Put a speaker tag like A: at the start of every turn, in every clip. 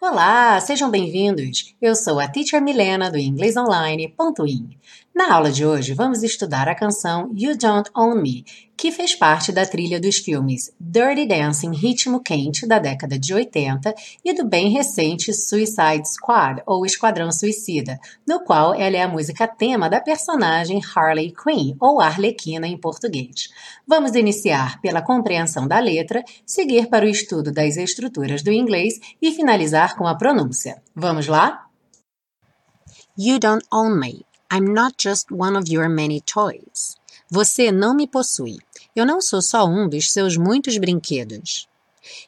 A: Olá, sejam bem-vindos. Eu sou a Teacher Milena do inglesonline.in. Na aula de hoje, vamos estudar a canção You Don't Own Me, que fez parte da trilha dos filmes Dirty Dancing Ritmo Quente, da década de 80, e do bem recente Suicide Squad, ou Esquadrão Suicida, no qual ela é a música tema da personagem Harley Quinn, ou Arlequina em português. Vamos iniciar pela compreensão da letra, seguir para o estudo das estruturas do inglês e finalizar com a pronúncia. Vamos lá?
B: You don't own me. I'm not just one of your many toys. Você não me possui. Eu não sou só um dos seus muitos brinquedos.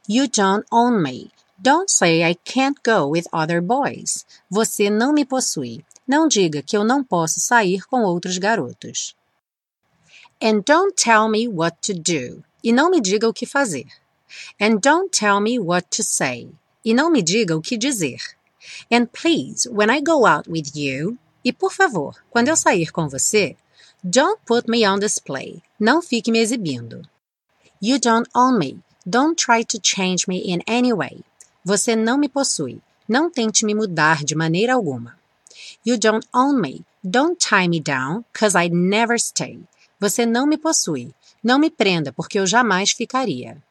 B: You don't own me. Don't say I can't go with other boys. Você não me possui. Não diga que eu não posso sair com outros garotos. And don't tell me what to do. E não me diga o que fazer. And don't tell me what to say. E não me diga o que dizer. And please, when I go out with you, e por favor, quando eu sair com você, don't put me on display. Não fique me exibindo. You don't own me. Don't try to change me in any way. Você não me possui. Não tente me mudar de maneira alguma. You don't own me. Don't tie me down, cause I'd never stay. Você não me possui. Não me prenda, porque eu jamais ficaria.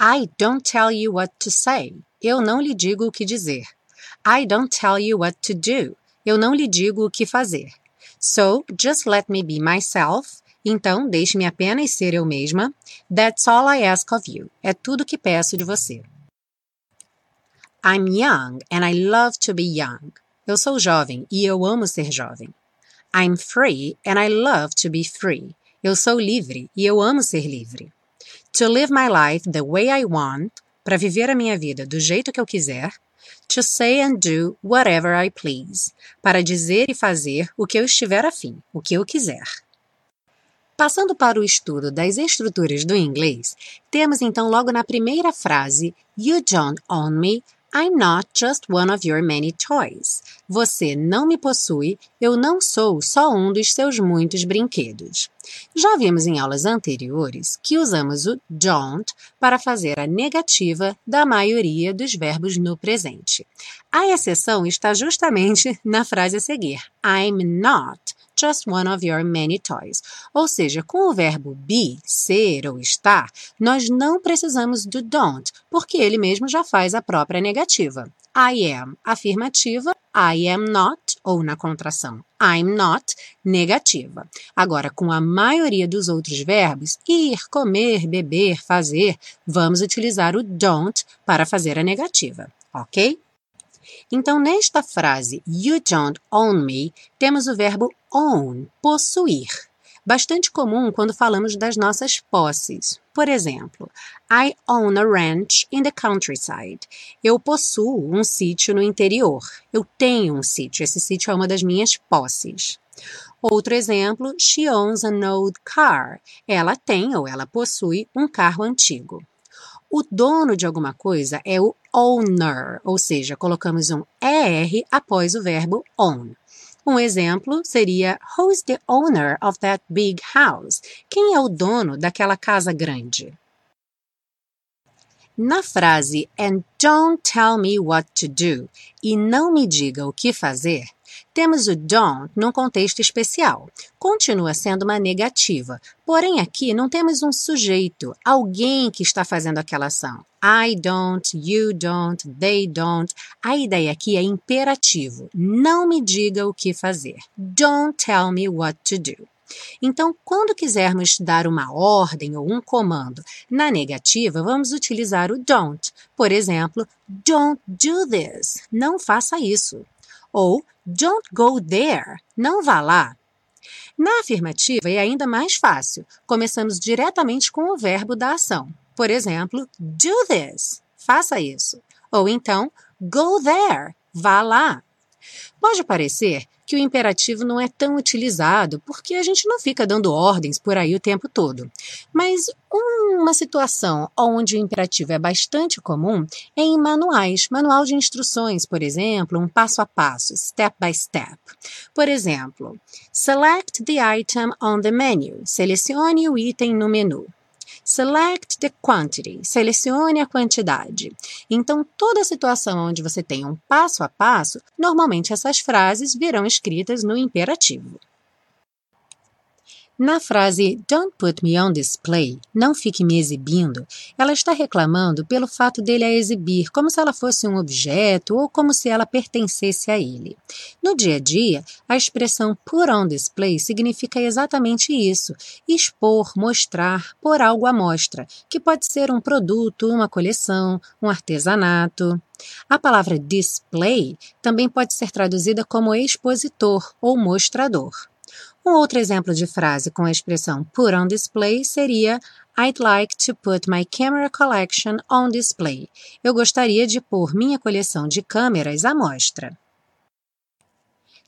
B: I don't tell you what to say. Eu não lhe digo o que dizer. I don't tell you what to do. Eu não lhe digo o que fazer. So, just let me be myself. Então, deixe-me apenas ser eu mesma. That's all I ask of you. É tudo que peço de você. I'm young and I love to be young. Eu sou jovem e eu amo ser jovem. I'm free and I love to be free. Eu sou livre e eu amo ser livre. To live my life the way I want, para viver a minha vida do jeito que eu quiser, to say and do whatever I please, para dizer e fazer o que eu estiver afim, o que eu quiser. Passando para o estudo das estruturas do inglês, temos então logo na primeira frase You don't own me, I'm not just one of your many toys. Você não me possui, eu não sou só um dos seus muitos brinquedos. Já vimos em aulas anteriores que usamos o don't para fazer a negativa da maioria dos verbos no presente. A exceção está justamente na frase a seguir: I'm not just one of your many toys. Ou seja, com o verbo be, ser ou estar, nós não precisamos do don't, porque ele mesmo já faz a própria negativa. I am, afirmativa, I am not, ou na contração, I'm not, negativa. Agora, com a maioria dos outros verbos, ir, comer, beber, fazer, vamos utilizar o don't para fazer a negativa, ok? Então, nesta frase, you don't own me, temos o verbo own, possuir. Bastante comum quando falamos das nossas posses. Por exemplo, I own a ranch in the countryside. Eu possuo um sítio no interior. Eu tenho um sítio. Esse sítio é uma das minhas posses. Outro exemplo, she owns an old car. Ela tem ou ela possui um carro antigo. O dono de alguma coisa é o owner, ou seja, colocamos um ER após o verbo own. Um exemplo seria Who's the owner of that big house? Quem é o dono daquela casa grande? Na frase And don't tell me what to do e não me diga o que fazer, temos o don't num contexto especial. Continua sendo uma negativa, porém aqui não temos um sujeito, alguém que está fazendo aquela ação. I don't, you don't, they don't. A ideia aqui é imperativo. Não me diga o que fazer. Don't tell me what to do. Então, quando quisermos dar uma ordem ou um comando na negativa, vamos utilizar o don't. Por exemplo, don't do this. Não faça isso. Ou don't go there. Não vá lá. Na afirmativa é ainda mais fácil. Começamos diretamente com o verbo da ação. Por exemplo, do this. Faça isso. Ou então, go there. Vá lá. Pode parecer que o imperativo não é tão utilizado porque a gente não fica dando ordens por aí o tempo todo. Mas uma situação onde o imperativo é bastante comum é em manuais, manual de instruções, por exemplo, um passo a passo, step by step. Por exemplo, select the item on the menu, selecione o item no menu. Select the quantity. Selecione a quantidade. Então, toda situação onde você tem um passo a passo, normalmente essas frases virão escritas no imperativo. Na frase Don't put me on display, não fique me exibindo, ela está reclamando pelo fato dele a exibir, como se ela fosse um objeto ou como se ela pertencesse a ele. No dia a dia, a expressão put on display significa exatamente isso: expor, mostrar, pôr algo à mostra, que pode ser um produto, uma coleção, um artesanato. A palavra display também pode ser traduzida como expositor ou mostrador. Um outro exemplo de frase com a expressão put on display seria I'd like to put my camera collection on display. Eu gostaria de pôr minha coleção de câmeras à mostra.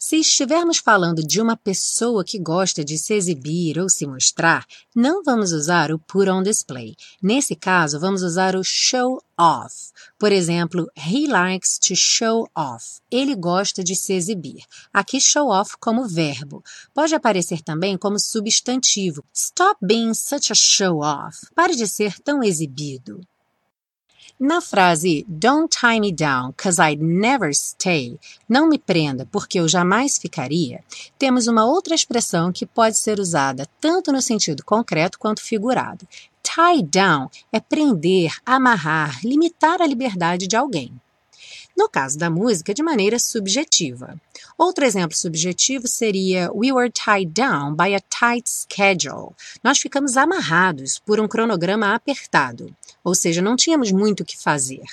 B: Se estivermos falando de uma pessoa que gosta de se exibir ou se mostrar, não vamos usar o put on display. Nesse caso, vamos usar o show off. Por exemplo, he likes to show off. Ele gosta de se exibir. Aqui show off como verbo. Pode aparecer também como substantivo. Stop being such a show off. Pare de ser tão exibido. Na frase Don't tie me down, cause I'd never stay, não me prenda porque eu jamais ficaria, temos uma outra expressão que pode ser usada tanto no sentido concreto quanto figurado. Tie down é prender, amarrar, limitar a liberdade de alguém. No caso da música, de maneira subjetiva. Outro exemplo subjetivo seria We were tied down by a tight schedule. Nós ficamos amarrados por um cronograma apertado, ou seja, não tínhamos muito o que fazer.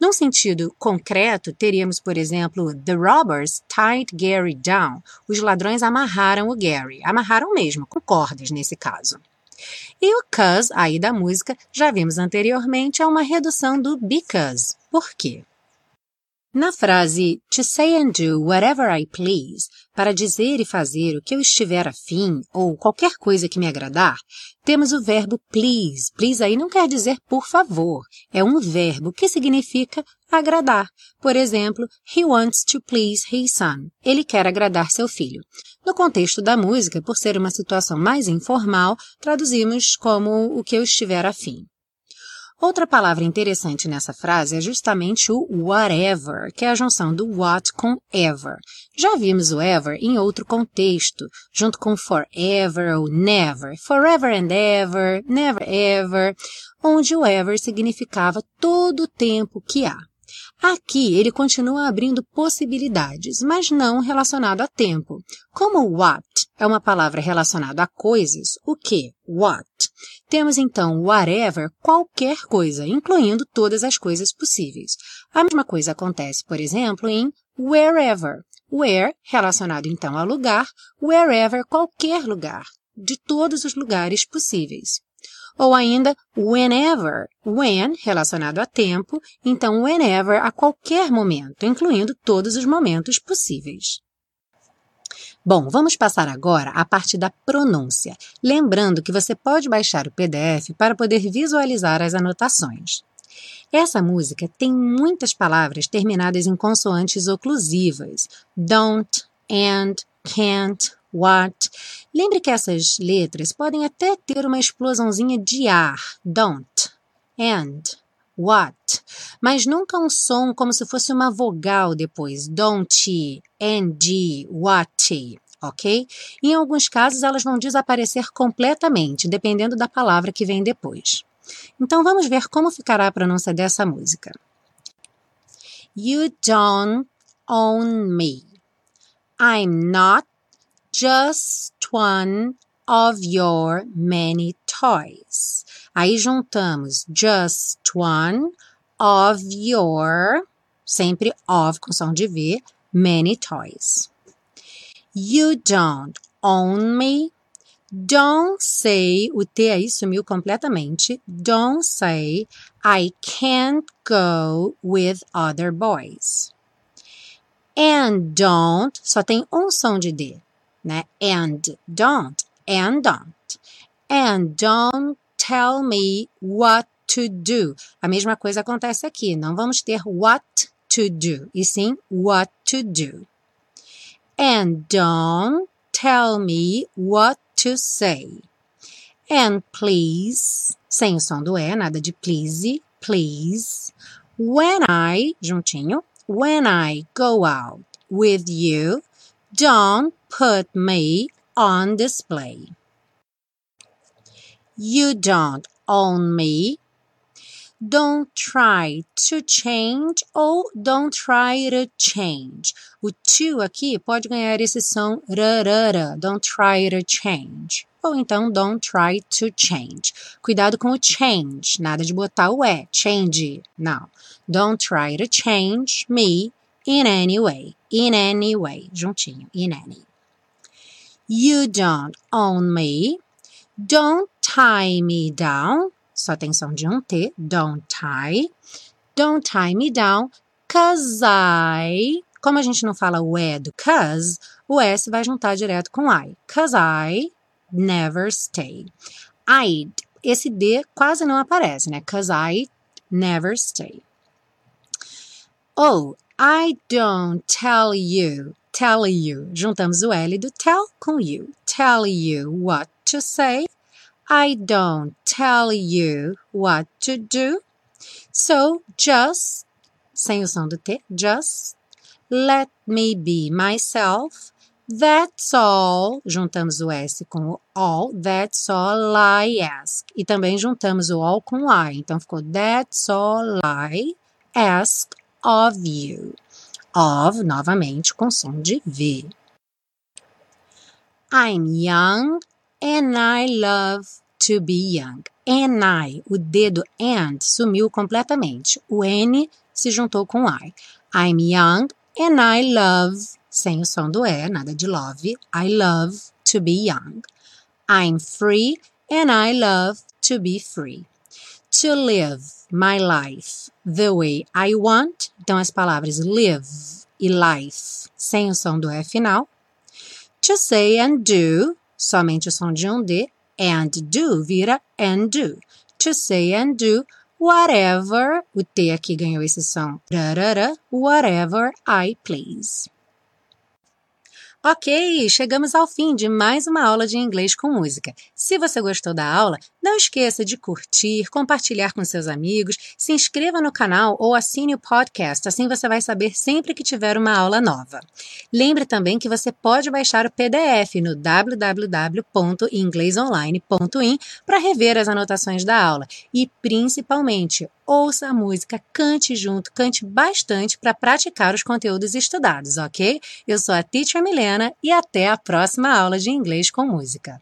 B: Num sentido concreto, teríamos, por exemplo, The robbers tied Gary down. Os ladrões amarraram o Gary. Amarraram mesmo, com cordas nesse caso. E o cause, aí da música, já vimos anteriormente, é uma redução do because. Por quê? Na frase to say and do whatever I please, para dizer e fazer o que eu estiver afim ou qualquer coisa que me agradar, temos o verbo please. Please aí não quer dizer por favor, é um verbo que significa agradar. Por exemplo, he wants to please his son. Ele quer agradar seu filho. No contexto da música, por ser uma situação mais informal, traduzimos como o que eu estiver afim. Outra palavra interessante nessa frase é justamente o whatever, que é a junção do what com ever. Já vimos o ever em outro contexto, junto com forever ou never, forever and ever, never ever, onde o ever significava todo o tempo que há. Aqui ele continua abrindo possibilidades, mas não relacionado a tempo. Como what é uma palavra relacionada a coisas, o que? What. Temos então whatever, qualquer coisa, incluindo todas as coisas possíveis. A mesma coisa acontece, por exemplo, em wherever. Where, relacionado então a lugar, wherever, qualquer lugar, de todos os lugares possíveis. Ou ainda whenever, when relacionado a tempo, então whenever a qualquer momento, incluindo todos os momentos possíveis. Bom, vamos passar agora à parte da pronúncia, lembrando que você pode baixar o PDF para poder visualizar as anotações. Essa música tem muitas palavras terminadas em consoantes oclusivas: don't, and, can't, what. Lembre que essas letras podem até ter uma explosãozinha de ar, don't, and, what, mas nunca um som como se fosse uma vogal depois, don't, and, what, ok? Em alguns casos elas vão desaparecer completamente, dependendo da palavra que vem depois. Então vamos ver como ficará a pronúncia dessa música. You don't own me. I'm not just one of your many toys. Aí juntamos just one of your, sempre of com som de V, many toys. You don't own me. Don't say, o T aí sumiu completamente. Don't say, I can't go with other boys. And don't, só tem um som de D né? And don't, and don't. And don't tell me what to do. A mesma coisa acontece aqui. Não vamos ter what to do, e sim what to do. And don't tell me what to say. And please, sem o som do E, nada de please, please. When I, juntinho, when I go out with you, don't put me on display. You don't own me. Don't try to change ou don't try to change. O to aqui pode ganhar esse som rarara. Don't try to change. Ou então don't try to change. Cuidado com o change. Nada de botar o é. Change. Não. Don't try to change me in any way. In any way. Juntinho. In any. You don't own me. Don't tie me down. Só som de um T. Don't tie. Don't tie me down. Cause I. Como a gente não fala o E do cause, o S vai juntar direto com I. Cause I never stay. I'd. Esse D quase não aparece, né? Cause I never stay. Oh, I don't tell you. Tell you. Juntamos o L do tell com you. Tell you what to say. I don't tell you what to do. So just, sem o som do T, just let me be myself. That's all. Juntamos o S com o all. That's all I ask. E também juntamos o all com I. Então ficou That's all I ask of you. Of, novamente, com som de V. I'm young and I love to be young. And I, o dedo and sumiu completamente. O N se juntou com I. I'm young and I love, sem o som do E, nada de love. I love to be young. I'm free and I love to be free. To live my life the way I want. Então as palavras live e life sem o som do E final. To say and do, somente o som de um D, and do vira and do. To say and do whatever, o T aqui ganhou esse som, whatever I please. Ok, chegamos ao fim de mais uma aula de inglês com música. Se você gostou da aula, não esqueça de curtir, compartilhar com seus amigos, se inscreva no canal ou assine o podcast, assim você vai saber sempre que tiver uma aula nova. Lembre também que você pode baixar o PDF no www.inglesonline.in para rever as anotações da aula e, principalmente, ouça a música, cante junto, cante bastante para praticar os conteúdos estudados, ok? Eu sou a Teacher Milena e até a próxima aula de inglês com música.